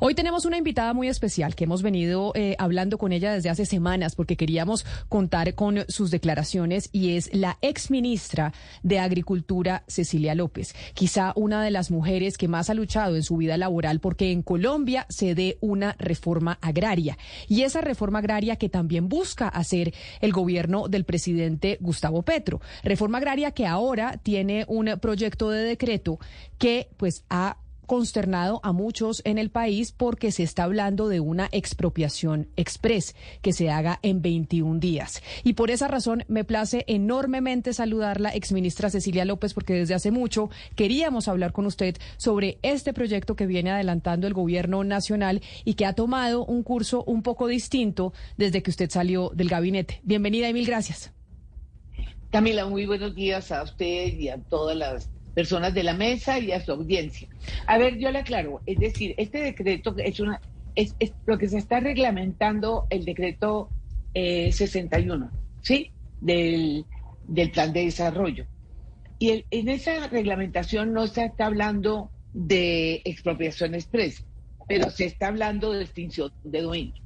Hoy tenemos una invitada muy especial que hemos venido eh, hablando con ella desde hace semanas porque queríamos contar con sus declaraciones y es la ex ministra de Agricultura, Cecilia López, quizá una de las mujeres que más ha luchado en su vida laboral porque en Colombia se dé una reforma agraria y esa reforma agraria que también busca hacer el gobierno del presidente Gustavo Petro. Reforma agraria que ahora tiene un proyecto de decreto que pues ha consternado a muchos en el país porque se está hablando de una expropiación express que se haga en 21 días. Y por esa razón me place enormemente saludar la exministra Cecilia López porque desde hace mucho queríamos hablar con usted sobre este proyecto que viene adelantando el gobierno nacional y que ha tomado un curso un poco distinto desde que usted salió del gabinete. Bienvenida y mil gracias. Camila, muy buenos días a usted y a todas las personas de la mesa y a su audiencia. A ver, yo le aclaro, es decir, este decreto es una es, lo que se está reglamentando el decreto 61, eh, ¿sí? Del, del plan de desarrollo. Y en esa reglamentación no se está hablando de expropiación expresa, pero se está hablando de extinción de dominio.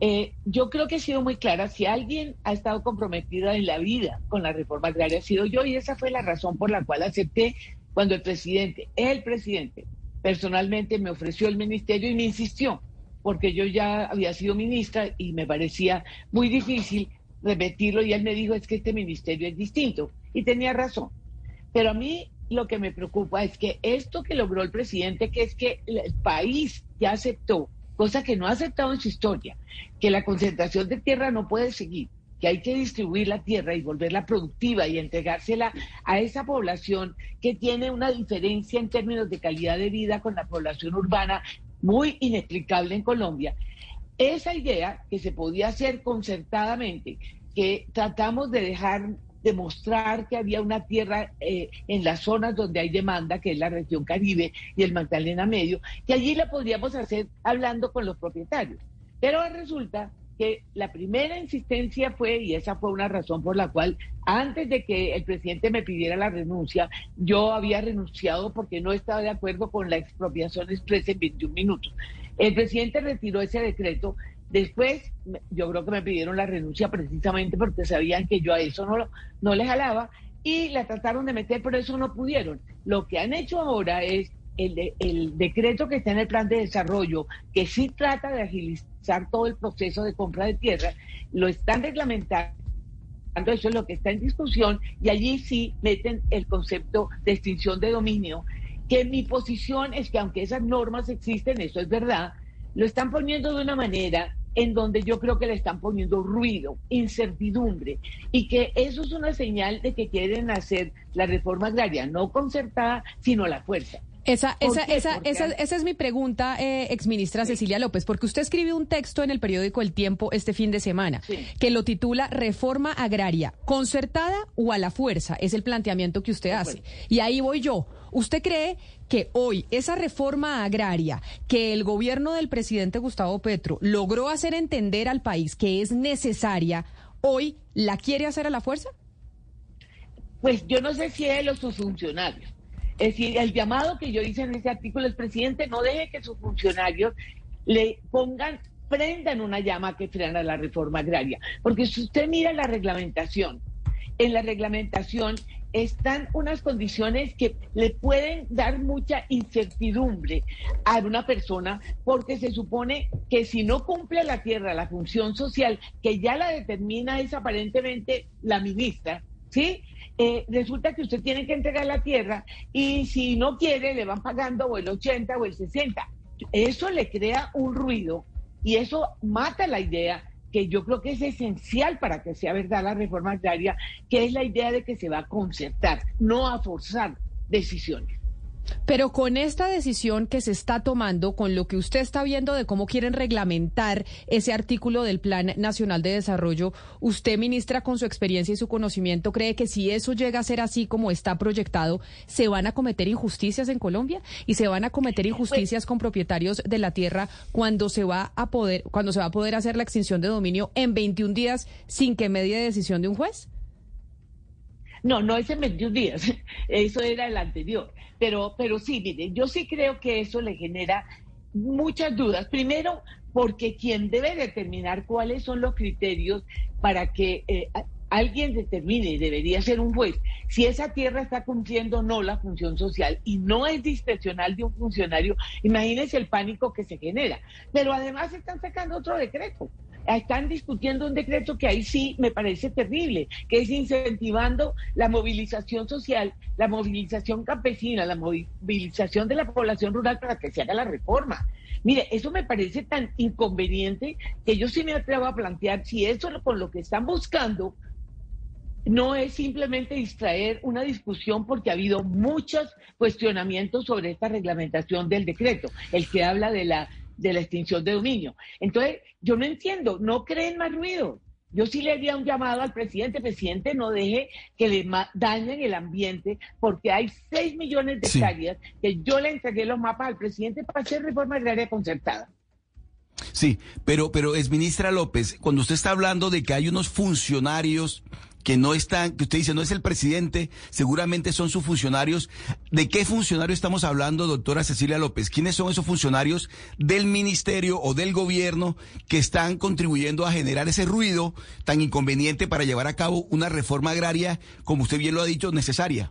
Eh, yo creo que he sido muy clara. Si alguien ha estado comprometida en la vida con la reforma agraria, ha sido yo, y esa fue la razón por la cual acepté cuando el presidente, el presidente, personalmente me ofreció el ministerio y me insistió, porque yo ya había sido ministra y me parecía muy difícil repetirlo, y él me dijo, es que este ministerio es distinto. Y tenía razón. Pero a mí lo que me preocupa es que esto que logró el presidente, que es que el país ya aceptó cosa que no ha aceptado en su historia, que la concentración de tierra no puede seguir, que hay que distribuir la tierra y volverla productiva y entregársela a esa población que tiene una diferencia en términos de calidad de vida con la población urbana muy inexplicable en Colombia. Esa idea que se podía hacer concertadamente, que tratamos de dejar demostrar que había una tierra eh, en las zonas donde hay demanda, que es la región Caribe y el Magdalena Medio, que allí la podríamos hacer hablando con los propietarios. Pero resulta que la primera insistencia fue, y esa fue una razón por la cual antes de que el presidente me pidiera la renuncia, yo había renunciado porque no estaba de acuerdo con la expropiación expresa en 21 minutos. El presidente retiró ese decreto Después, yo creo que me pidieron la renuncia precisamente porque sabían que yo a eso no, no les jalaba y la trataron de meter, pero eso no pudieron. Lo que han hecho ahora es el, el decreto que está en el plan de desarrollo, que sí trata de agilizar todo el proceso de compra de tierra, lo están reglamentando. Eso es lo que está en discusión y allí sí meten el concepto de extinción de dominio, que mi posición es que aunque esas normas existen, eso es verdad, lo están poniendo de una manera en donde yo creo que le están poniendo ruido, incertidumbre, y que eso es una señal de que quieren hacer la reforma agraria, no concertada, sino la fuerza. Esa, esa, esa, esa, esa, es mi pregunta, eh, exministra Cecilia López, porque usted escribió un texto en el periódico El Tiempo este fin de semana que lo titula Reforma Agraria, concertada o a la fuerza, es el planteamiento que usted hace. Y ahí voy yo. ¿Usted cree que hoy esa reforma agraria que el gobierno del presidente Gustavo Petro logró hacer entender al país que es necesaria, hoy la quiere hacer a la fuerza? Pues yo no sé si él o sus funcionarios es decir, el llamado que yo hice en ese artículo es, presidente, no deje que sus funcionarios le pongan, prendan una llama que frena la reforma agraria. Porque si usted mira la reglamentación, en la reglamentación están unas condiciones que le pueden dar mucha incertidumbre a una persona porque se supone que si no cumple la tierra la función social que ya la determina es aparentemente la ministra, ¿sí? Eh, resulta que usted tiene que entregar la tierra y si no quiere le van pagando o el 80 o el 60. Eso le crea un ruido y eso mata la idea que yo creo que es esencial para que sea verdad la reforma agraria, que es la idea de que se va a concertar, no a forzar decisiones. Pero con esta decisión que se está tomando, con lo que usted está viendo de cómo quieren reglamentar ese artículo del Plan Nacional de Desarrollo, usted, ministra, con su experiencia y su conocimiento, cree que si eso llega a ser así como está proyectado, se van a cometer injusticias en Colombia y se van a cometer injusticias con propietarios de la tierra cuando se va a poder, cuando se va a poder hacer la extinción de dominio en 21 días sin que medie decisión de un juez? No, no es en 21 días, eso era el anterior. Pero, pero sí, mire, yo sí creo que eso le genera muchas dudas. Primero, porque quien debe determinar cuáles son los criterios para que eh, alguien determine, debería ser un juez, si esa tierra está cumpliendo o no la función social y no es discrecional de un funcionario, imagínense el pánico que se genera. Pero además están sacando otro decreto. Están discutiendo un decreto que ahí sí me parece terrible, que es incentivando la movilización social, la movilización campesina, la movilización de la población rural para que se haga la reforma. Mire, eso me parece tan inconveniente que yo sí me atrevo a plantear si eso con lo que están buscando no es simplemente distraer una discusión porque ha habido muchos cuestionamientos sobre esta reglamentación del decreto, el que habla de la, de la extinción de dominio. Entonces, yo no entiendo, no creen más ruido. Yo sí le haría un llamado al presidente, presidente, no deje que le dañen el ambiente, porque hay 6 millones de hectáreas que yo le entregué los mapas al presidente para hacer reforma agraria concertada. Sí, pero, pero es ministra López, cuando usted está hablando de que hay unos funcionarios que no están, que usted dice no es el presidente, seguramente son sus funcionarios. ¿De qué funcionario estamos hablando, doctora Cecilia López? ¿Quiénes son esos funcionarios del ministerio o del gobierno que están contribuyendo a generar ese ruido tan inconveniente para llevar a cabo una reforma agraria, como usted bien lo ha dicho, necesaria?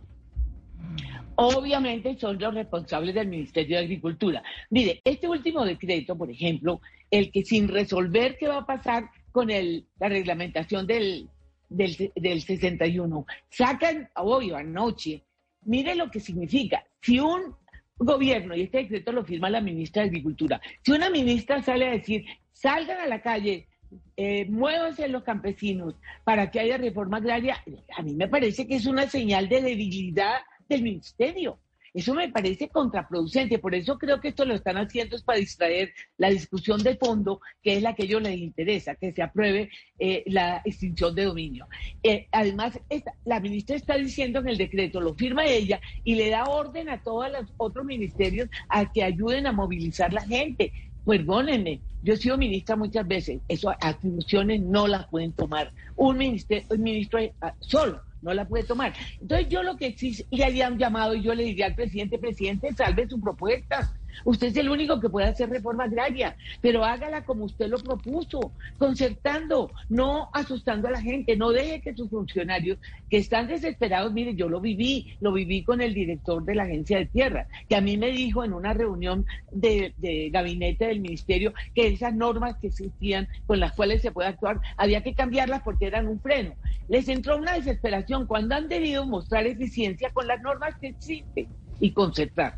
Obviamente son los responsables del Ministerio de Agricultura. Mire, este último decreto, por ejemplo, el que sin resolver qué va a pasar con el, la reglamentación del, del, del 61. Sacan hoy o anoche, mire lo que significa. Si un gobierno, y este decreto lo firma la ministra de Agricultura, si una ministra sale a decir, salgan a la calle, eh, muévanse los campesinos para que haya reforma agraria, a mí me parece que es una señal de debilidad del ministerio. Eso me parece contraproducente, por eso creo que esto lo están haciendo es para distraer la discusión de fondo, que es la que a ellos les interesa, que se apruebe eh, la extinción de dominio. Eh, además, la ministra está diciendo en el decreto, lo firma ella y le da orden a todos los otros ministerios a que ayuden a movilizar la gente. Perdónenme, yo he sido ministra muchas veces, eso atribuciones no las pueden tomar un, ministerio, un ministro eh, solo no la puede tomar. Entonces yo lo que sí le habían llamado y yo le diría al presidente, presidente, salve su propuesta. Usted es el único que puede hacer reforma agraria, pero hágala como usted lo propuso, concertando, no asustando a la gente, no deje que sus funcionarios que están desesperados, mire, yo lo viví, lo viví con el director de la Agencia de Tierra, que a mí me dijo en una reunión de, gabinete del ministerio que esas normas que existían con las cuales se puede actuar, había que cambiarlas porque eran un freno. Les entró una desesperación cuando han debido mostrar eficiencia con las normas que existen y concertar.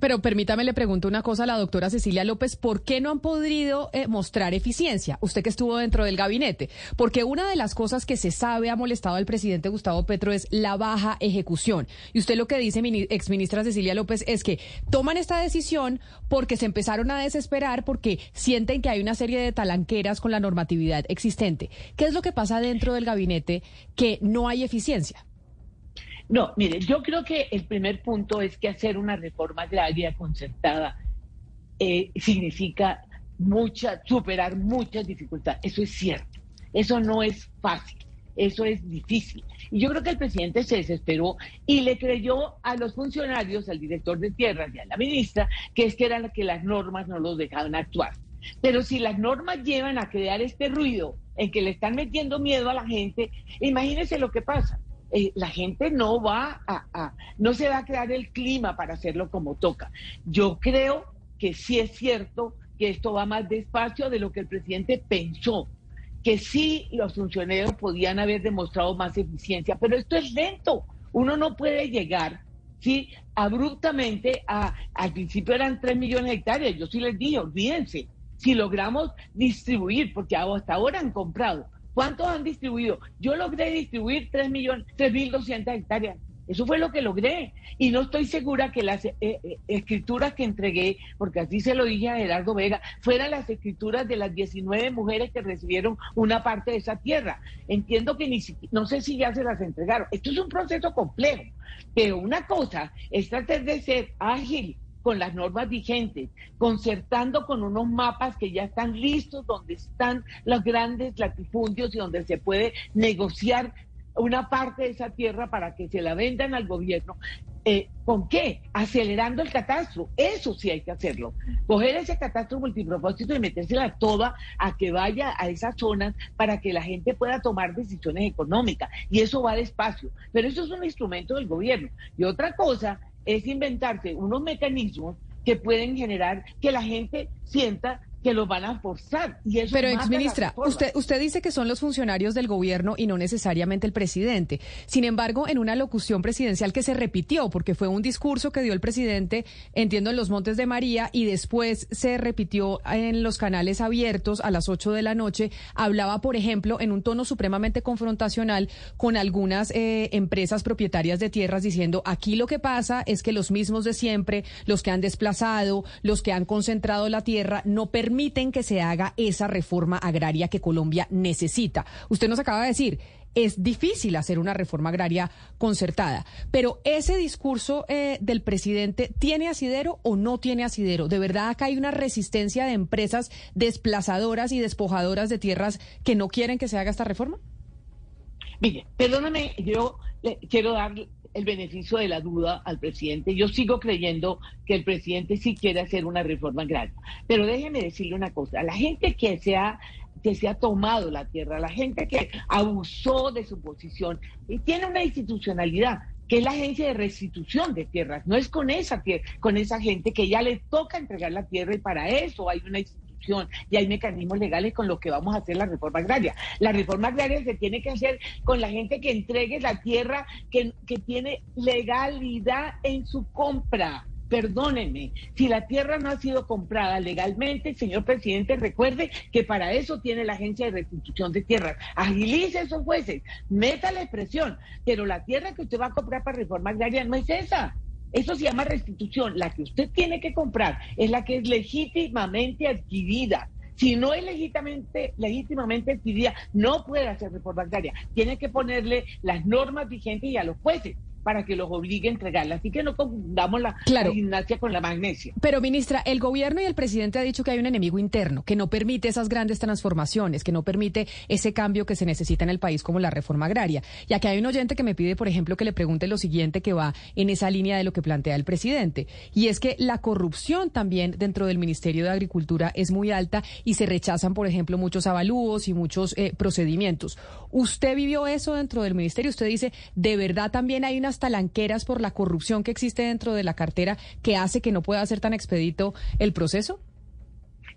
Pero, permítame le pregunto una cosa a la doctora Cecilia López, ¿por qué no han podido eh, mostrar eficiencia? Usted que estuvo dentro del gabinete, porque una de las cosas que se sabe ha molestado al presidente Gustavo Petro es la baja ejecución. Y usted lo que dice, exministra Cecilia López, es que toman esta decisión porque se empezaron a desesperar porque sienten que hay una serie de talanqueras con la normatividad existente. ¿Qué es lo que pasa dentro del gabinete que no hay eficiencia? No, mire, yo creo que el primer punto es que hacer una reforma agraria concertada eh, significa mucha, superar muchas dificultades. Eso es cierto. Eso no es fácil. Eso es difícil. Y yo creo que el presidente se desesperó y le creyó a los funcionarios, al director de tierras y a la ministra, que es que eran que las normas no los dejaban actuar. Pero si las normas llevan a crear este ruido en que le están metiendo miedo a la gente, imagínense lo que pasa. Eh, la gente no va a, no se va a crear el clima para hacerlo como toca. Yo creo que sí es cierto que esto va más despacio de lo que el presidente pensó, que sí los funcionarios podían haber demostrado más eficiencia, pero esto es lento. Uno no puede llegar, sí, abruptamente a, al principio eran 3 millones de hectáreas, yo sí les dije, olvídense, si logramos distribuir, porque hasta ahora han comprado ¿Cuántos han distribuido? Yo logré distribuir 3 millones, 3.200 hectáreas. Eso fue lo que logré. Y no estoy segura que las eh, eh, escrituras que entregué, porque así se lo dije a Gerardo Vega, fueran las escrituras de las 19 mujeres que recibieron una parte de esa tierra. Entiendo que ni no sé si ya se las entregaron. Esto es un proceso complejo. Pero una cosa es tratar de ser ágil, con las normas vigentes, concertando con unos mapas que ya están listos, donde están los grandes latifundios y donde se puede negociar una parte de esa tierra para que se la vendan al gobierno. Eh, ¿Con qué? Acelerando el catastro. Eso sí hay que hacerlo. Coger ese catastro multipropósito y metérsela toda a que vaya a esas zonas para que la gente pueda tomar decisiones económicas. Y eso va despacio. Pero eso es un instrumento del gobierno. Y otra cosa es inventarse unos mecanismos que pueden generar que la gente sienta que los van a forzar. Y eso Pero, exministra, usted, usted dice que son los funcionarios del gobierno y no necesariamente el presidente. Sin embargo, en una locución presidencial que se repitió, porque fue un discurso que dio el presidente, entiendo, en los Montes de María, y después se repitió en los canales abiertos a las 8 de la noche, hablaba, por ejemplo, en un tono supremamente confrontacional con algunas eh, empresas propietarias de tierras, diciendo, aquí lo que pasa es que los mismos de siempre, los que han desplazado, los que han concentrado la tierra, no permiten permiten que se haga esa reforma agraria que Colombia necesita. Usted nos acaba de decir, es difícil hacer una reforma agraria concertada. Pero ese discurso eh, del presidente, ¿tiene asidero o no tiene asidero? ¿De verdad acá hay una resistencia de empresas desplazadoras y despojadoras de tierras que no quieren que se haga esta reforma? Mire, perdóname, yo quiero dar el beneficio de la duda al presidente. Yo sigo creyendo que el presidente sí quiere hacer una reforma agraria. Pero déjeme decirle una cosa, la gente que se ha que se ha tomado la tierra, la gente que abusó de su posición tiene una institucionalidad que es la agencia de restitución de tierras, no es con esa con esa gente que ya le toca entregar la tierra y para eso hay una institución y hay mecanismos legales con los que vamos a hacer la reforma agraria. La reforma agraria se tiene que hacer con la gente que entregue la tierra que, que tiene legalidad en su compra. Perdónenme, si la tierra no ha sido comprada legalmente, señor presidente, recuerde que para eso tiene la Agencia de Restitución de Tierras. Agilice esos jueces, meta la expresión, pero la tierra que usted va a comprar para reforma agraria no es esa. Eso se llama restitución. La que usted tiene que comprar es la que es legítimamente adquirida. Si no es legítimamente, legítimamente adquirida, no puede hacer reforma agraria. Tiene que ponerle las normas vigentes y a los jueces para que los obligue a entregarla. Así que no confundamos la, gimnasia con la magnesia. Pero, ministra, el gobierno y el presidente ha dicho que hay un enemigo interno, que no permite esas grandes transformaciones, que no permite ese cambio que se necesita en el país como la reforma agraria. Y aquí hay un oyente que me pide, por ejemplo, que le pregunte lo siguiente que va en esa línea de lo que plantea el presidente. Y es que la corrupción también dentro del Ministerio de Agricultura es muy alta y se rechazan, por ejemplo, muchos avalúos y muchos eh, procedimientos. ¿Usted vivió eso dentro del ministerio? Usted dice, ¿de verdad también hay unas talanqueras por la corrupción que existe dentro de la cartera que hace que no pueda ser tan expedito el proceso?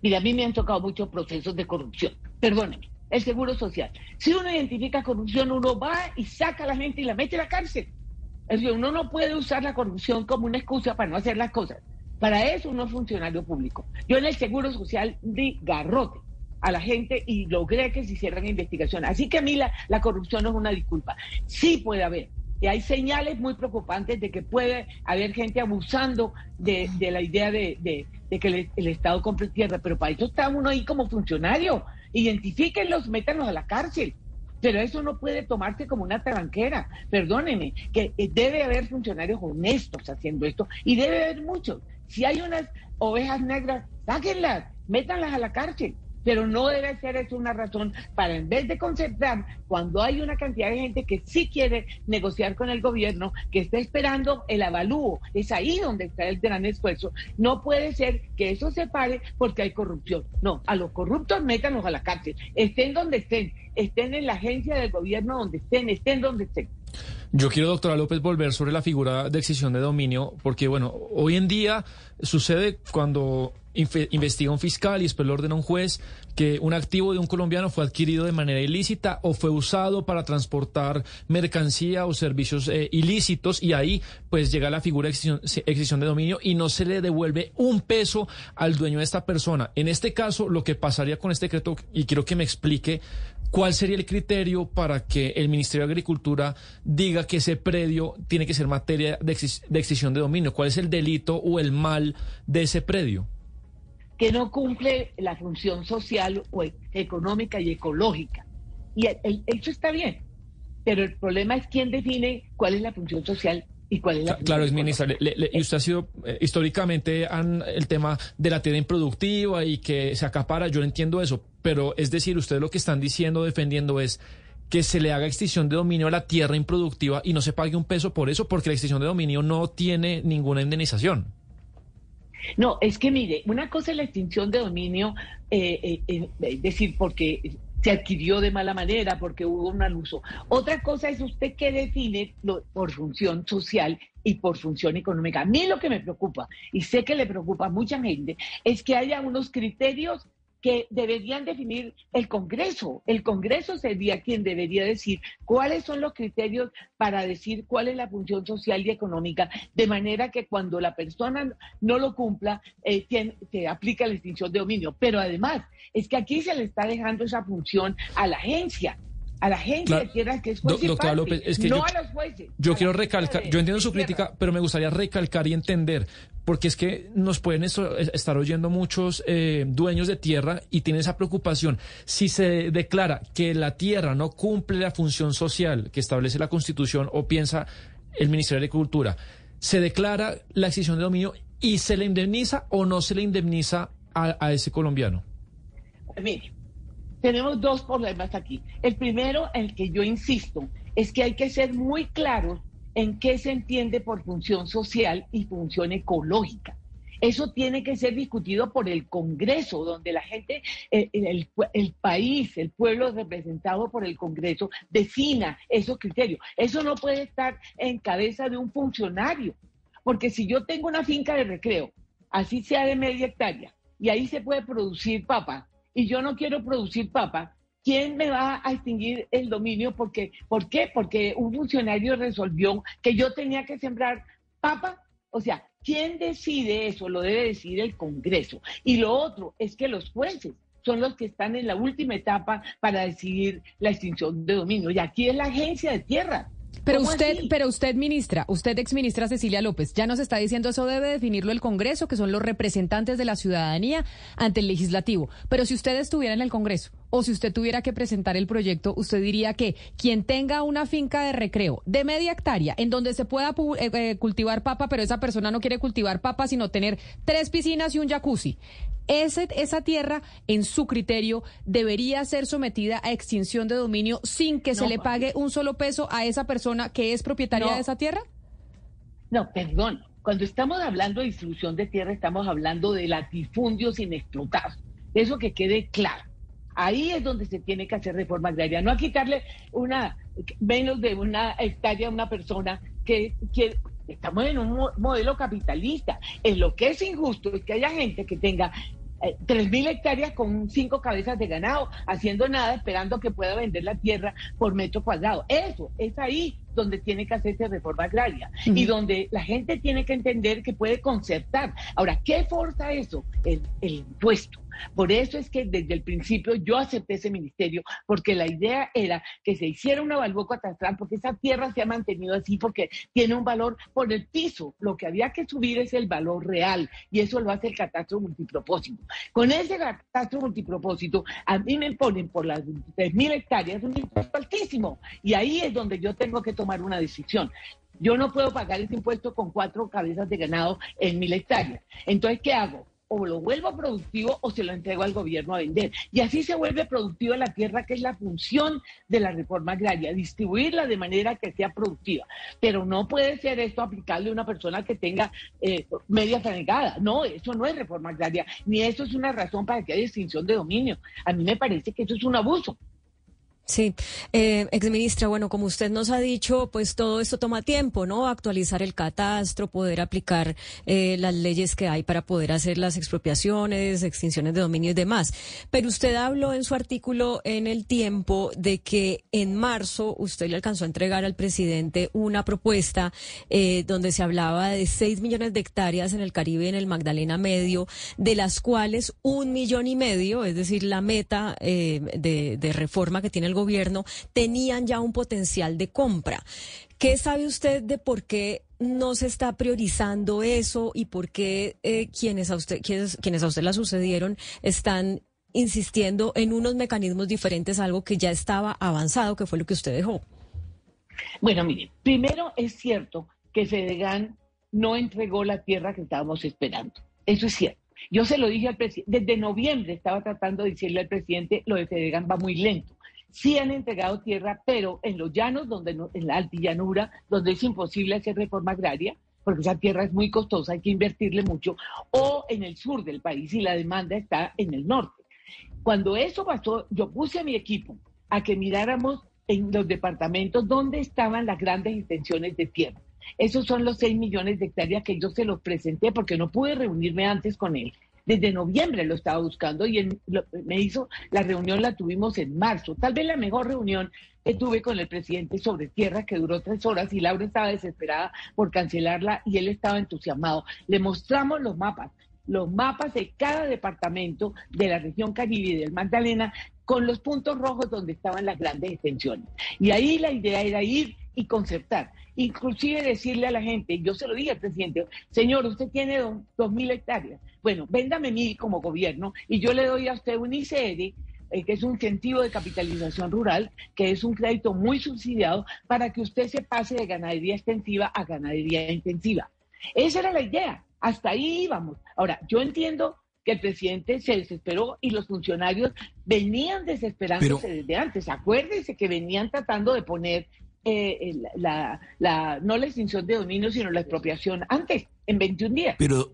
Mira, a mí me han tocado muchos procesos de corrupción. Perdóneme, el seguro social. Si uno identifica corrupción, uno va y saca a la gente y la mete a la cárcel. Es decir, uno no puede usar la corrupción como una excusa para no hacer las cosas. Para eso uno es funcionario público. Yo en el seguro social di garrote a la gente y logré que se hicieran investigaciones. Así que a mí la, la corrupción no es una disculpa. Sí puede haber, y hay señales muy preocupantes de que puede haber gente abusando de, la idea de, que el, Estado compre tierra, pero para eso está uno ahí como funcionario. Identifíquenlos, métanlos a la cárcel. Pero eso no puede tomarse como una taranquera. Perdóneme, que eh, debe haber funcionarios honestos haciendo esto y debe haber muchos. Si hay unas ovejas negras, sáquenlas, métanlas a la cárcel pero no debe ser eso una razón para en vez de concentrar cuando hay una cantidad de gente que sí quiere negociar con el gobierno, que está esperando el avalúo, es ahí donde está el gran esfuerzo. No puede ser que eso se pare porque hay corrupción. No, a los corruptos métanos a la cárcel, estén donde estén, estén en la agencia del gobierno donde estén, estén donde estén. Yo quiero, doctora López, volver sobre la figura de excesión de dominio, porque, bueno, hoy en día sucede cuando investiga un fiscal y después lo ordena un juez que un activo de un colombiano fue adquirido de manera ilícita o fue usado para transportar mercancía o servicios eh, ilícitos y ahí pues llega la figura de excesión, de dominio y no se le devuelve un peso al dueño de esta persona. En este caso, lo que pasaría con este decreto, y quiero que me explique ¿Cuál sería el criterio para que el Ministerio de Agricultura diga que ese predio tiene que ser materia de, extinción de dominio? ¿Cuál es el delito o el mal de ese predio? Que no cumple la función social o e-, económica y ecológica. Y eso está bien, pero el problema es quién define cuál es la función social ¿Y cuál es la claro, es ministra. y usted ha sido eh, históricamente el tema de la tierra improductiva y que se acapara, yo entiendo eso, pero es decir, ustedes lo que están diciendo, defendiendo es que se le haga extinción de dominio a la tierra improductiva y no se pague un peso por eso, porque la extinción de dominio no tiene ninguna indemnización. No, es que mire, una cosa es la extinción de dominio, eh, eh, es decir, porque se adquirió de mala manera, porque hubo un abuso. Otra cosa es usted que define por función social y por función económica. A mí lo que me preocupa, y sé que le preocupa a mucha gente, es que haya unos criterios que deberían definir el Congreso. El Congreso sería quien debería decir cuáles son los criterios para decir cuál es la función social y económica, de manera que cuando la persona no lo cumpla, eh, se aplica la extinción de dominio. Pero además, es que aquí se le está dejando esa función a la agencia a la gente de tierras que es juez López, es que no yo, a los jueces. Yo quiero recalcar, yo entiendo su crítica, pero me gustaría recalcar y entender, porque es que nos pueden estar oyendo muchos eh, dueños de tierra y tienen esa preocupación. Si se declara que la tierra no cumple la función social que establece la Constitución o piensa el Ministerio de Agricultura, se declara la extinción de dominio y se le indemniza o no se le indemniza a, a ese colombiano. Mire, tenemos dos problemas aquí. El primero, en el que yo insisto, es que hay que ser muy claros en qué se entiende por función social y función ecológica. Eso tiene que ser discutido por el Congreso, donde la gente, eh, el, país, el pueblo representado por el Congreso, defina esos criterios. Eso no puede estar en cabeza de un funcionario, porque si yo tengo una finca de recreo, así sea de media hectárea, y ahí se puede producir papa, y yo no quiero producir papa, ¿quién me va a extinguir el dominio? Porque, ¿Por qué? Porque un funcionario resolvió que yo tenía que sembrar papa. O sea, ¿quién decide eso? Lo debe decidir el Congreso. Y lo otro es que los jueces son los que están en la última etapa para decidir la extinción de dominio. Y aquí es la agencia de tierra. Pero usted, pero usted, ministra, usted, exministra Cecilia López, ya nos está diciendo eso debe definirlo el Congreso, que son los representantes de la ciudadanía ante el legislativo. Pero si usted estuviera en el Congreso o si usted tuviera que presentar el proyecto, usted diría que quien tenga una finca de recreo de media hectárea en donde se pueda eh, eh, cultivar papa, pero esa persona no quiere cultivar papa, sino tener tres piscinas y un jacuzzi, esa tierra, en su criterio, debería ser sometida a extinción de dominio sin que se le pague un solo peso a esa persona que es propietaria de esa tierra? No, perdón. Cuando estamos hablando de distribución de tierra, estamos hablando de latifundios inexplotados. Eso que quede claro. Ahí es donde se tiene que hacer reforma agraria, no a quitarle una menos de una hectárea a una persona que, que estamos en un modelo capitalista. En lo que es injusto es que haya gente que tenga eh, tres mil hectáreas con cinco cabezas de ganado, haciendo nada, esperando que pueda vender la tierra por metro cuadrado. Eso es ahí donde tiene que hacerse reforma agraria y donde la gente tiene que entender que puede concertar. Ahora, ¿qué forza eso? El, el impuesto. Por eso es que desde el principio yo acepté ese ministerio, porque la idea era que se hiciera una evaluación catastral, porque esa tierra se ha mantenido así, porque tiene un valor por el piso. Lo que había que subir es el valor real, y eso lo hace el catastro multipropósito. Con ese catastro multipropósito, a mí me ponen por las 3.000 hectáreas un impuesto altísimo, y ahí es donde yo tengo que tomar una decisión. Yo no puedo pagar ese impuesto con cuatro cabezas de ganado en mil hectáreas. Entonces, ¿qué hago? O lo vuelvo productivo o se lo entrego al gobierno a vender. Y así se vuelve productiva la tierra, que es la función de la reforma agraria, distribuirla de manera que sea productiva. Pero no puede ser esto aplicable a una persona que tenga eh, media franegada. No, eso no es reforma agraria, ni eso es una razón para que haya extinción de dominio. A mí me parece que eso es un abuso. Sí, eh, exministra, bueno, como usted nos ha dicho, pues todo esto toma tiempo, ¿no? Actualizar el catastro, poder aplicar eh, las leyes que hay para poder hacer las expropiaciones, extinciones de dominio y demás. Pero usted habló en su artículo en el tiempo de que en marzo usted le alcanzó a entregar al presidente una propuesta eh, donde se hablaba de seis millones de hectáreas en el Caribe y en el Magdalena Medio, de las cuales un millón y medio, es decir, la meta eh, de, de reforma que tiene el gobierno tenían ya un potencial de compra. ¿Qué sabe usted de por qué no se está priorizando eso y por qué eh, quienes, a usted, quienes, quienes a usted la sucedieron están insistiendo en unos mecanismos diferentes, algo que ya estaba avanzado, que fue lo que usted dejó? Bueno, mire, primero es cierto que Fedegan no entregó la tierra que estábamos esperando. Eso es cierto. Yo se lo dije al presidente, desde noviembre estaba tratando de decirle al presidente, lo de Fedegan va muy lento sí han entregado tierra, pero en los llanos, donde en la altillanura, donde es imposible hacer reforma agraria, porque esa tierra es muy costosa, hay que invertirle mucho, o en el sur del país y la demanda está en el norte. Cuando eso pasó, yo puse a mi equipo a que miráramos en los departamentos dónde estaban las grandes extensiones de tierra. Esos son los 6 millones de hectáreas que yo se los presenté porque no pude reunirme antes con él. Desde noviembre lo estaba buscando y me hizo, la reunión la tuvimos en marzo, tal vez la mejor reunión que tuve con el presidente sobre tierra que duró tres horas y Laura estaba desesperada por cancelarla y él estaba entusiasmado. Le mostramos los mapas, los mapas de cada departamento de la región Caribe y del Magdalena con los puntos rojos donde estaban las grandes extensiones. Y ahí la idea era ir y concertar. Inclusive decirle a la gente, yo se lo dije al presidente, señor, usted tiene dos, mil hectáreas. Bueno, véndame mil como gobierno y yo le doy a usted un ICR, eh, que es un incentivo de capitalización rural, que es un crédito muy subsidiado para que usted se pase de ganadería extensiva a ganadería intensiva. Esa era la idea. Hasta ahí íbamos. Ahora, yo entiendo que el presidente se desesperó y los funcionarios venían desesperándose desde antes. Acuérdense que venían tratando de poner eh, la, la, no la extinción de dominio, sino la expropiación antes, en 21 días. Pero,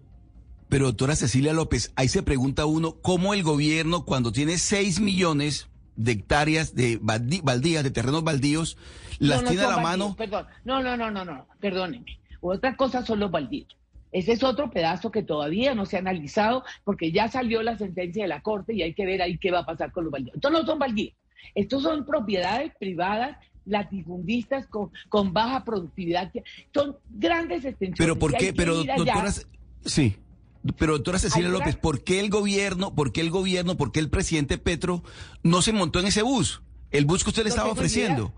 pero doctora Cecilia López, ahí se pregunta uno, ¿cómo el gobierno cuando tiene 6 millones de hectáreas de baldías, de terrenos baldíos, las tiene a la mano? Perdón, no, no, no, no, no, perdónenme. Otra cosa son los baldíos. Ese es otro pedazo que todavía no se ha analizado porque ya salió la sentencia de la Corte y hay que ver ahí qué va a pasar con los baldíos. Estos no son baldíos, estos son propiedades privadas latifundistas con, con baja productividad. Son grandes extensiones. Pero ¿por qué? Pero doctora, sí. Pero doctora Cecilia López, ¿por qué el gobierno, por qué el gobierno, por qué el presidente Petro no se montó en ese bus? El bus que usted le estaba ofreciendo.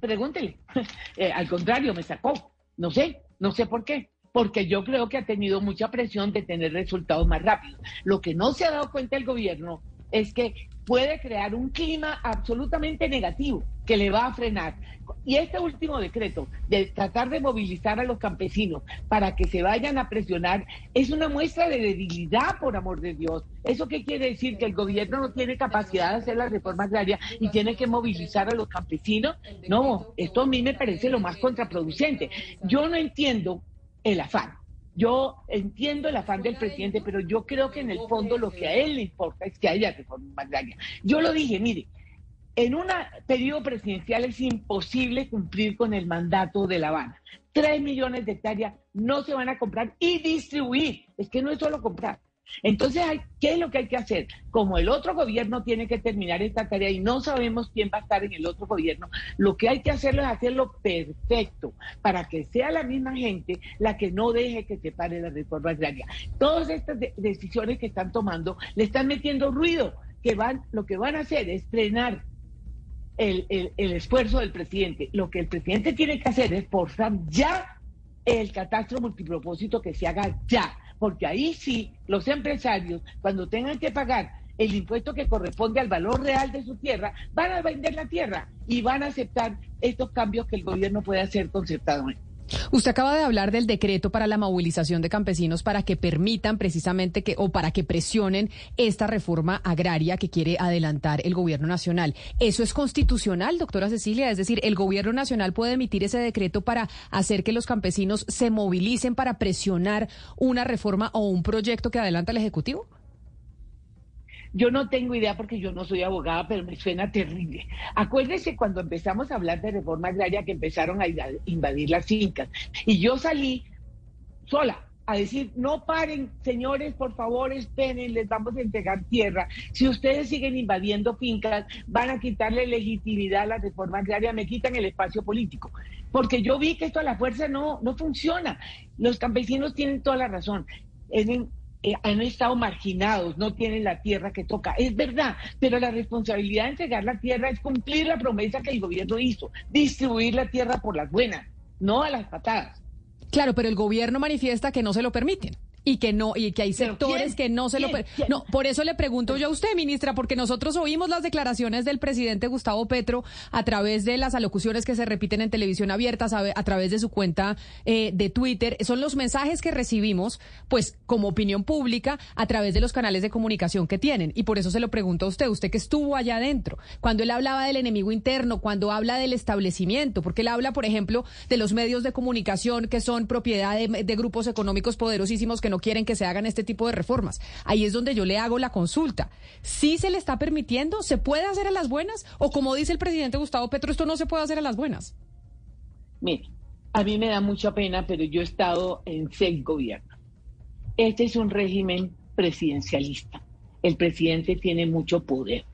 Pregúntele. Eh, al contrario, me sacó. No sé, no sé por qué porque yo creo que ha tenido mucha presión de tener resultados más rápidos. Lo que no se ha dado cuenta el gobierno es que puede crear un clima absolutamente negativo que le va a frenar. Y este último decreto de tratar de movilizar a los campesinos para que se vayan a presionar es una muestra de debilidad, por amor de Dios. ¿Eso qué quiere decir? Que el gobierno no tiene capacidad de hacer la reforma agraria y tiene que movilizar a los campesinos. No, esto a mí me parece lo más contraproducente. Yo no entiendo el afán yo entiendo el afán del presidente, pero yo creo que en el fondo lo que a él le importa es que haya reforma agraria. Yo lo dije, mire, en un periodo presidencial es imposible cumplir con el mandato de La Habana. Tres millones de hectáreas no se van a comprar y distribuir. Es que no es solo comprar, entonces, ¿qué es lo que hay que hacer? Como el otro gobierno tiene que terminar esta tarea y no sabemos quién va a estar en el otro gobierno, lo que hay que hacerlo es hacerlo perfecto para que sea la misma gente la que no deje que se pare la reforma agraria. Todas estas decisiones que están tomando le están metiendo ruido, que van, lo que van a hacer es frenar el, el esfuerzo del presidente. Lo que el presidente tiene que hacer es forzar ya el catastro multipropósito que se haga ya porque ahí sí los empresarios, cuando tengan que pagar el impuesto que corresponde al valor real de su tierra, van a vender la tierra y van a aceptar estos cambios que el gobierno puede hacer concertadamente. Usted acaba de hablar del decreto para la movilización de campesinos para que permitan precisamente que o para que presionen esta reforma agraria que quiere adelantar el gobierno nacional. ¿Eso es constitucional, doctora Cecilia? Es decir, ¿el gobierno nacional puede emitir ese decreto para hacer que los campesinos se movilicen para presionar una reforma o un proyecto que adelanta el Ejecutivo? Yo no tengo idea porque yo no soy abogada, pero me suena terrible. Acuérdese cuando empezamos a hablar de reforma agraria que empezaron a invadir las fincas. Y yo salí sola a decir, no paren, señores, por favor, esperen, les vamos a entregar tierra. Si ustedes siguen invadiendo fincas, van a quitarle legitimidad a la reforma agraria, me quitan el espacio político. Porque yo vi que esto a la fuerza no, no funciona. Los campesinos tienen toda la razón. Eh, han estado marginados, no tienen la tierra que toca. Es verdad, pero la responsabilidad de entregar la tierra es cumplir la promesa que el gobierno hizo, distribuir la tierra por las buenas, no a las patadas. Claro, pero el gobierno manifiesta que no se lo permiten y que no y que hay sectores que no se lo no por eso le pregunto yo a usted ministra porque nosotros oímos las declaraciones del presidente Gustavo Petro a través de las alocuciones que se repiten en televisión abierta a, través de su cuenta eh, de Twitter. Son los mensajes que recibimos pues como opinión pública a través de los canales de comunicación que tienen. Y por eso se lo pregunto a usted usted que estuvo allá adentro cuando él hablaba del enemigo interno cuando habla del establecimiento porque él habla por ejemplo de los medios de comunicación que son propiedad de, de grupos económicos poderosísimos que no quieren que se hagan este tipo de reformas. Ahí es donde yo le hago la consulta. ¿Sí se le está permitiendo? ¿Se puede hacer a las buenas? ¿O como dice el presidente Gustavo Petro, esto no se puede hacer a las buenas? Mire, a mí me da mucha pena, pero yo he estado en seis gobiernos. Este es un régimen presidencialista. El presidente tiene mucho poder.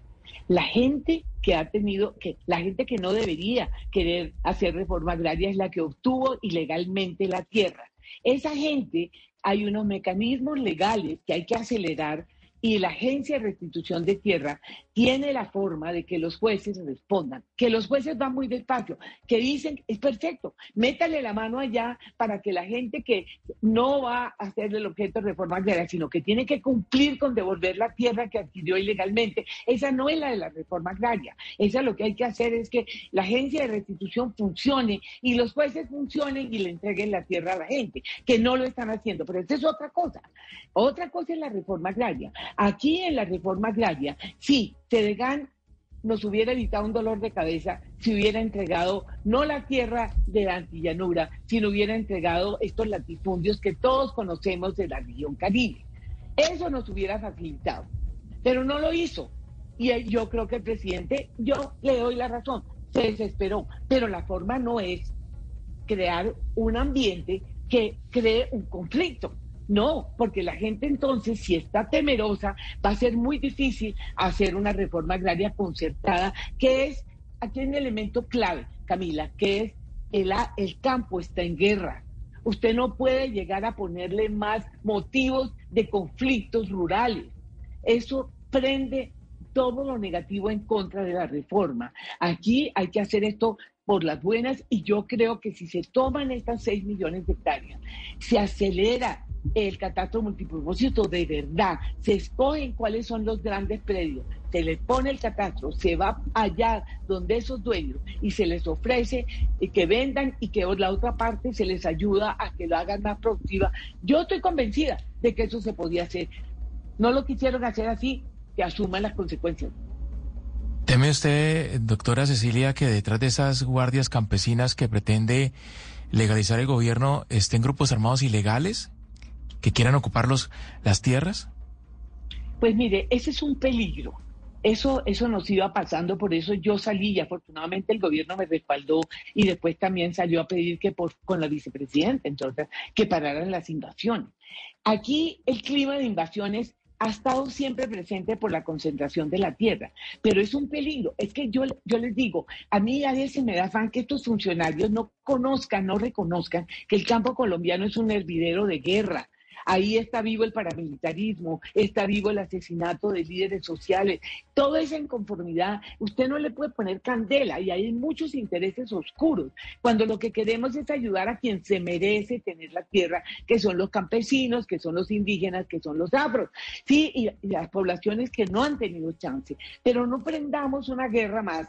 La gente que ha tenido, que la gente que no debería querer hacer reforma agraria es la que obtuvo ilegalmente la tierra. Esa gente hay unos mecanismos legales que hay que acelerar y la Agencia de Restitución de Tierra tiene la forma de que los jueces respondan, que los jueces van muy despacio, que dicen, es perfecto, métale la mano allá para que la gente que no va a hacer el objeto de reforma agraria, sino que tiene que cumplir con devolver la tierra que adquirió ilegalmente, esa no es la de la reforma agraria, esa lo que hay que hacer es que la Agencia de Restitución funcione y los jueces funcionen y le entreguen la tierra a la gente, que no lo están haciendo, pero esa es otra cosa. Otra cosa es la reforma agraria. Aquí en la reforma agraria, sí, Tedegan nos hubiera evitado un dolor de cabeza si hubiera entregado no la tierra de la antillanura, sino hubiera entregado estos latifundios que todos conocemos de la región Caribe. Eso nos hubiera facilitado, pero no lo hizo. Y yo creo que el presidente, yo le doy la razón, se desesperó, pero la forma no es crear un ambiente que cree un conflicto. No, porque la gente entonces, si está temerosa, va a ser muy difícil hacer una reforma agraria concertada, que es, aquí un elemento clave, Camila, que es el, el campo está en guerra. Usted no puede llegar a ponerle más motivos de conflictos rurales. Eso prende todo lo negativo en contra de la reforma. Aquí hay que hacer esto por las buenas y yo creo que si se toman estas 6 millones de hectáreas, se acelera el catastro multipropósito de verdad, se escogen cuáles son los grandes predios, se les pone el catastro, se va allá donde esos dueños y se les ofrece que vendan y que la otra parte se les ayuda a que lo hagan más productiva. Yo estoy convencida de que eso se podía hacer. No lo quisieron hacer así, que asuman las consecuencias. ¿Teme usted, doctora Cecilia, que detrás de esas guardias campesinas que pretende legalizar el gobierno estén grupos armados ilegales? Que quieran ocupar las tierras? Pues mire, ese es un peligro. Eso, eso nos iba pasando, por eso yo salí y afortunadamente el gobierno me respaldó y después también salió a pedir que por, con la vicepresidenta, entonces, que pararan las invasiones. Aquí el clima de invasiones ha estado siempre presente por la concentración de la tierra, pero es un peligro. Es que yo, yo les digo, a mí a veces me da afán que estos funcionarios no conozcan, no reconozcan que el campo colombiano es un hervidero de guerra, Ahí está vivo el paramilitarismo, está vivo el asesinato de líderes sociales, toda esa inconformidad. Usted no le puede poner candela y hay muchos intereses oscuros, cuando lo que queremos es ayudar a quien se merece tener la tierra, que son los campesinos, que son los indígenas, que son los afros, sí, y, las poblaciones que no han tenido chance. Pero no prendamos una guerra más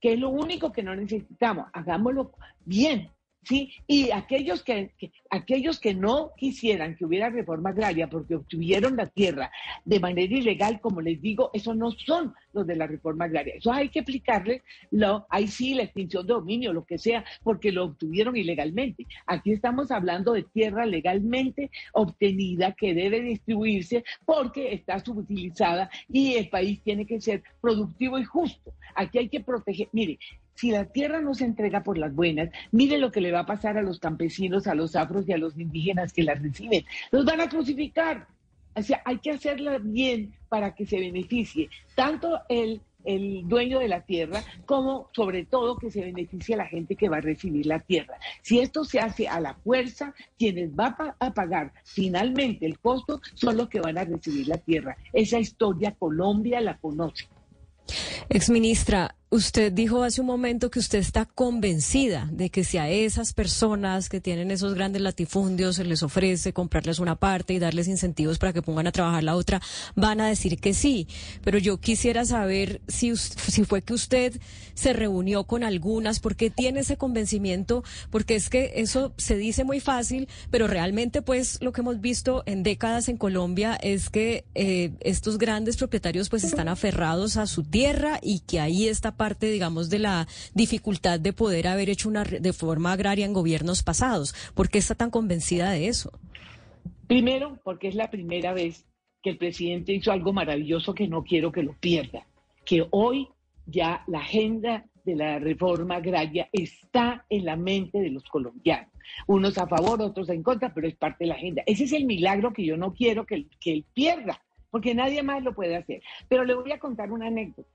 que es lo único que no necesitamos. Hagámoslo bien, ¿sí? Y aquellos que, aquellos que no quisieran que hubiera reforma agraria porque obtuvieron la tierra de manera ilegal, como les digo, esos no son los de la reforma agraria. Eso hay que aplicarle, lo, ahí sí, la extinción de dominio, lo que sea, porque lo obtuvieron ilegalmente. Aquí estamos hablando de tierra legalmente obtenida que debe distribuirse porque está subutilizada y el país tiene que ser productivo y justo. Aquí hay que proteger. Mire, si la tierra no se entrega por las buenas, mire lo que le va a pasar a los campesinos, a los afros y a los indígenas que la reciben. Los van a crucificar. O sea, hay que hacerla bien para que se beneficie tanto el, el dueño de la tierra como sobre todo que se beneficie a la gente que va a recibir la tierra. Si esto se hace a la fuerza, quienes van a pagar finalmente el costo son los que van a recibir la tierra. Esa historia Colombia la conoce. Exministra, Usted dijo hace un momento que usted está convencida de que si a esas personas que tienen esos grandes latifundios se les ofrece comprarles una parte y darles incentivos para que pongan a trabajar la otra, van a decir que sí. Pero yo quisiera saber si, si fue que usted se reunió con algunas, porque tiene ese convencimiento, porque es que eso se dice muy fácil, pero realmente pues lo que hemos visto en décadas en Colombia es que eh, estos grandes propietarios pues están aferrados a su tierra y que ahí está parte, digamos, de la dificultad de poder haber hecho una reforma agraria en gobiernos pasados. ¿Por qué está tan convencida de eso? Primero, porque es la primera vez que el presidente hizo algo maravilloso que no quiero que lo pierda, que hoy ya la agenda de la reforma agraria está en la mente de los colombianos. Unos a favor, otros en contra, pero es parte de la agenda. Ese es el milagro que yo no quiero que, que él pierda, porque nadie más lo puede hacer. Pero le voy a contar una anécdota.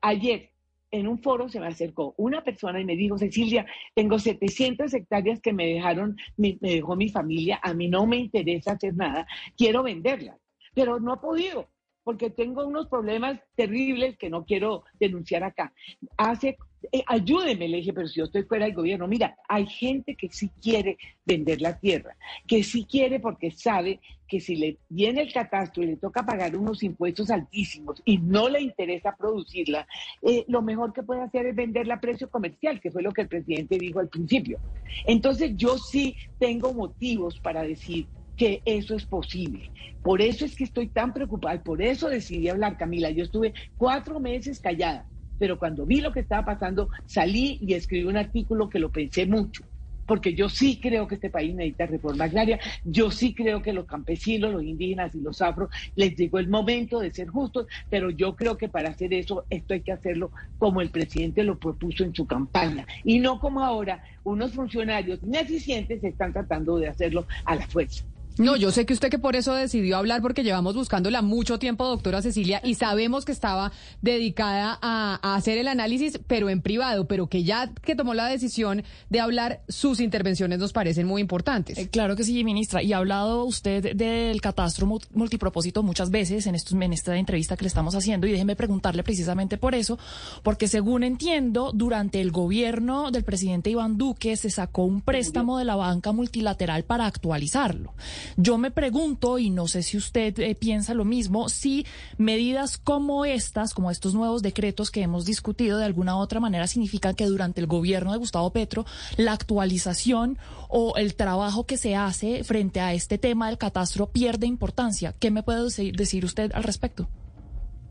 Ayer en un foro se me acercó una persona y me dijo, Cecilia, tengo 700 hectáreas que me dejaron, me, dejó mi familia, a mí no me interesa hacer nada, quiero venderlas, pero no he podido porque tengo unos problemas terribles que no quiero denunciar acá. Hace eh, ayúdeme, le dije, pero si yo estoy fuera del gobierno, mira, hay gente que sí quiere vender la tierra, que sí quiere porque sabe que si le viene el catastro y le toca pagar unos impuestos altísimos y no le interesa producirla, eh, lo mejor que puede hacer es venderla a precio comercial, que fue lo que el presidente dijo al principio. Entonces yo sí tengo motivos para decir que eso es posible. Por eso es que estoy tan preocupada por eso decidí hablar, Camila. Yo estuve cuatro meses callada pero cuando vi lo que estaba pasando, salí y escribí un artículo que lo pensé mucho, porque yo sí creo que este país necesita reforma agraria, yo sí creo que los campesinos, los indígenas y los afros les llegó el momento de ser justos, pero yo creo que para hacer eso, esto hay que hacerlo como el presidente lo propuso en su campaña, y no como ahora unos funcionarios ineficientes están tratando de hacerlo a la fuerza. No, yo sé que usted que por eso decidió hablar porque llevamos buscándola mucho tiempo, doctora Cecilia, y sabemos que estaba dedicada a, hacer el análisis, pero en privado, pero que ya que tomó la decisión de hablar, sus intervenciones nos parecen muy importantes. Eh, claro que sí, ministra. Y ha hablado usted del catastro multipropósito muchas veces en, estos, en esta entrevista que le estamos haciendo, y déjeme preguntarle precisamente por eso, porque según entiendo, durante el gobierno del presidente Iván Duque se sacó un préstamo de la banca multilateral para actualizarlo. Yo me pregunto, y no sé si usted eh, piensa lo mismo, si medidas como estas, como estos nuevos decretos que hemos discutido, de alguna u otra manera significan que durante el gobierno de Gustavo Petro, la actualización o el trabajo que se hace frente a este tema del catastro pierde importancia. ¿Qué me puede decir usted al respecto?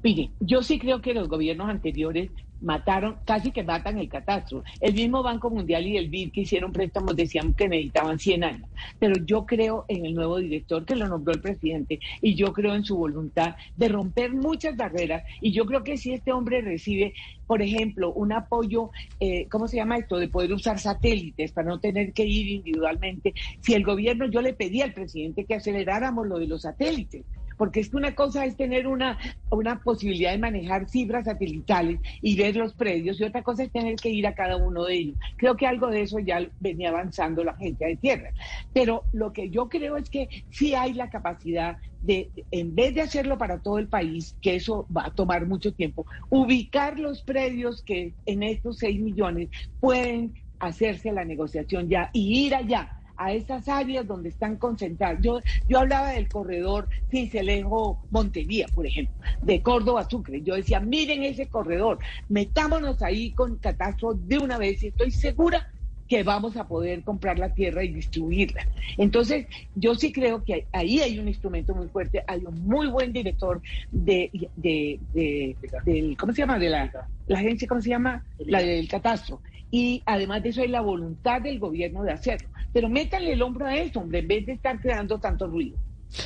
Mire, yo sí creo que los gobiernos anteriores mataron, casi que matan el catastro. El mismo Banco Mundial y el BID que hicieron préstamos decían que necesitaban 100 años. Pero yo creo en el nuevo director que lo nombró el presidente y yo creo en su voluntad de romper muchas barreras. Y yo creo que si este hombre recibe, por ejemplo, un apoyo, eh, ¿cómo se llama esto? De poder usar satélites para no tener que ir individualmente. Si el gobierno, yo le pedí al presidente que aceleráramos lo de los satélites porque es que una cosa es tener una, una posibilidad de manejar cifras satelitales y ver los predios, y otra cosa es tener que ir a cada uno de ellos. Creo que algo de eso ya venía avanzando la agencia de tierra. Pero lo que yo creo es que sí hay la capacidad de, en vez de hacerlo para todo el país, que eso va a tomar mucho tiempo, ubicar los predios que en estos 6 millones pueden hacerse la negociación ya y ir allá a esas áreas donde están concentradas. Yo, yo hablaba del corredor Cincelejo Montería, por ejemplo, de Córdoba a Sucre. Yo decía, miren ese corredor, metámonos ahí con catastro de una vez y estoy segura que vamos a poder comprar la tierra y distribuirla. Entonces, yo sí creo que ahí hay un instrumento muy fuerte, hay un muy buen director de, de, ¿cómo se llama? De la, la agencia, ¿cómo se llama? La del catastro. Y además de eso hay la voluntad del gobierno de hacerlo. Pero métanle el hombro a eso, hombre, en vez de estar creando tanto ruido.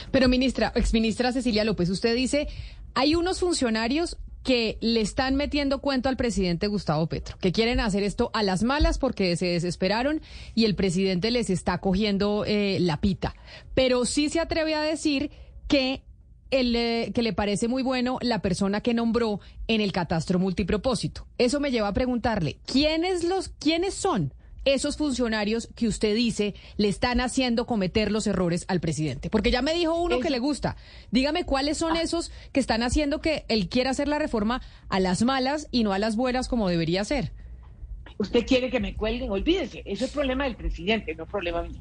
Pero ministra, exministra Cecilia López, usted dice, hay unos funcionarios que le están metiendo cuento al presidente Gustavo Petro, que quieren hacer esto a las malas porque se desesperaron y el presidente les está cogiendo eh, la pita. Pero sí se atreve a decir que el, eh, que le parece muy bueno la persona que nombró en el catastro multipropósito. Eso me lleva a preguntarle, ¿quiénes los quiénes son esos funcionarios que usted dice le están haciendo cometer los errores al presidente? Porque ya me dijo uno que le gusta. Dígame cuáles son Ah. esos que están haciendo que él quiera hacer la reforma a las malas y no a las buenas como debería ser. Usted quiere que me cuelguen, olvídese, eso es problema del presidente, no problema mío.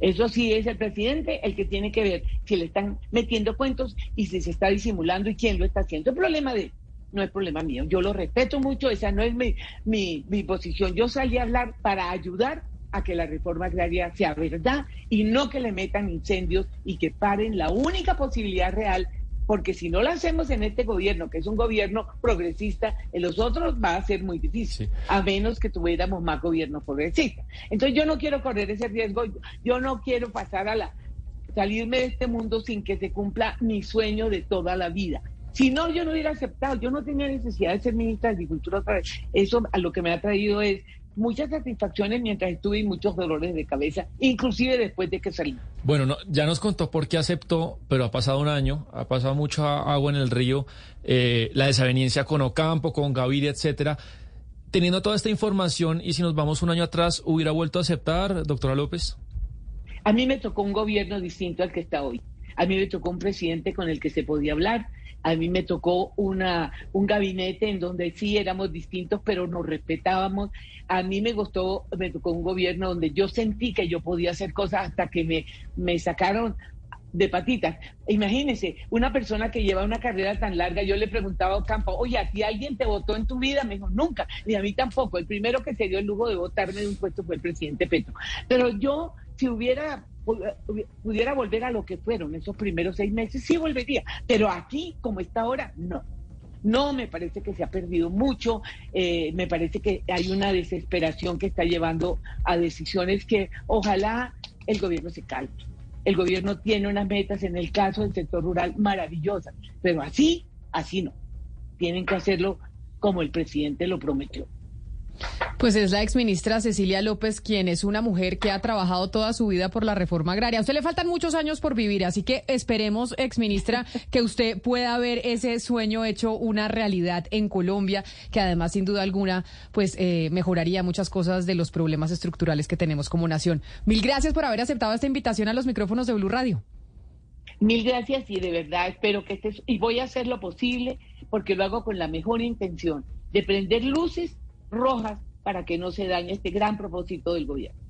Eso sí es el presidente el que tiene que ver si le están metiendo cuentos y si se está disimulando y quién lo está haciendo. Es problema de él, no es problema mío. Yo lo respeto mucho, esa no es mi, mi, mi posición. Yo salí a hablar para ayudar a que la reforma agraria sea verdad y no que le metan incendios y que paren la única posibilidad real porque si no lo hacemos en este gobierno, que es un gobierno progresista, en los otros va a ser muy difícil, Sí. a menos que tuviéramos más gobiernos progresistas. Entonces yo no quiero correr ese riesgo, yo no quiero pasar a la salirme de este mundo sin que se cumpla mi sueño de toda la vida. Si no, yo no hubiera aceptado, yo no tenía necesidad de ser ministra de Agricultura otra vez. Eso a lo que me ha traído es muchas satisfacciones mientras estuve y muchos dolores de cabeza, inclusive después de que salí. Bueno, no, ya nos contó por qué aceptó, pero ha pasado un año, ha pasado mucha agua en el río, eh, la desaveniencia con Ocampo, con Gaviria, etcétera. Teniendo toda esta información y si nos vamos un año atrás, ¿hubiera vuelto a aceptar, doctora López? A mí me tocó un gobierno distinto al que está hoy. A mí me tocó un presidente con el que se podía hablar. A mí me tocó una, un gabinete en donde sí éramos distintos, pero nos respetábamos. A mí me gustó, me tocó un gobierno donde yo sentí que yo podía hacer cosas hasta que me, me sacaron de patitas. Imagínense, una persona que lleva una carrera tan larga, yo le preguntaba a Ocampo, oye, ¿a ti alguien te votó en tu vida? Me dijo, nunca, ni a mí tampoco. El primero que se dio el lujo de votarme de un puesto fue el presidente Petro. Pero yo, si hubiera pudiera volver a lo que fueron esos primeros seis meses, sí volvería. Pero aquí, como está ahora, no. No, me parece que se ha perdido mucho, eh, me parece que hay una desesperación que está llevando a decisiones que ojalá el gobierno se calme. El gobierno tiene unas metas en el caso del sector rural maravillosas, pero así, así no. Tienen que hacerlo como el presidente lo prometió. Pues es la exministra Cecilia López, quien es una mujer que ha trabajado toda su vida por la reforma agraria. A usted le faltan muchos años por vivir, así que esperemos, exministra, que usted pueda ver ese sueño hecho una realidad en Colombia, que además, sin duda alguna, pues eh, mejoraría muchas cosas de los problemas estructurales que tenemos como nación. Mil gracias por haber aceptado esta invitación a los micrófonos de Blue Radio. Mil gracias y de verdad espero que estés, y voy a hacer lo posible porque lo hago con la mejor intención de prender luces rojas para que no se dañe este gran propósito del gobierno.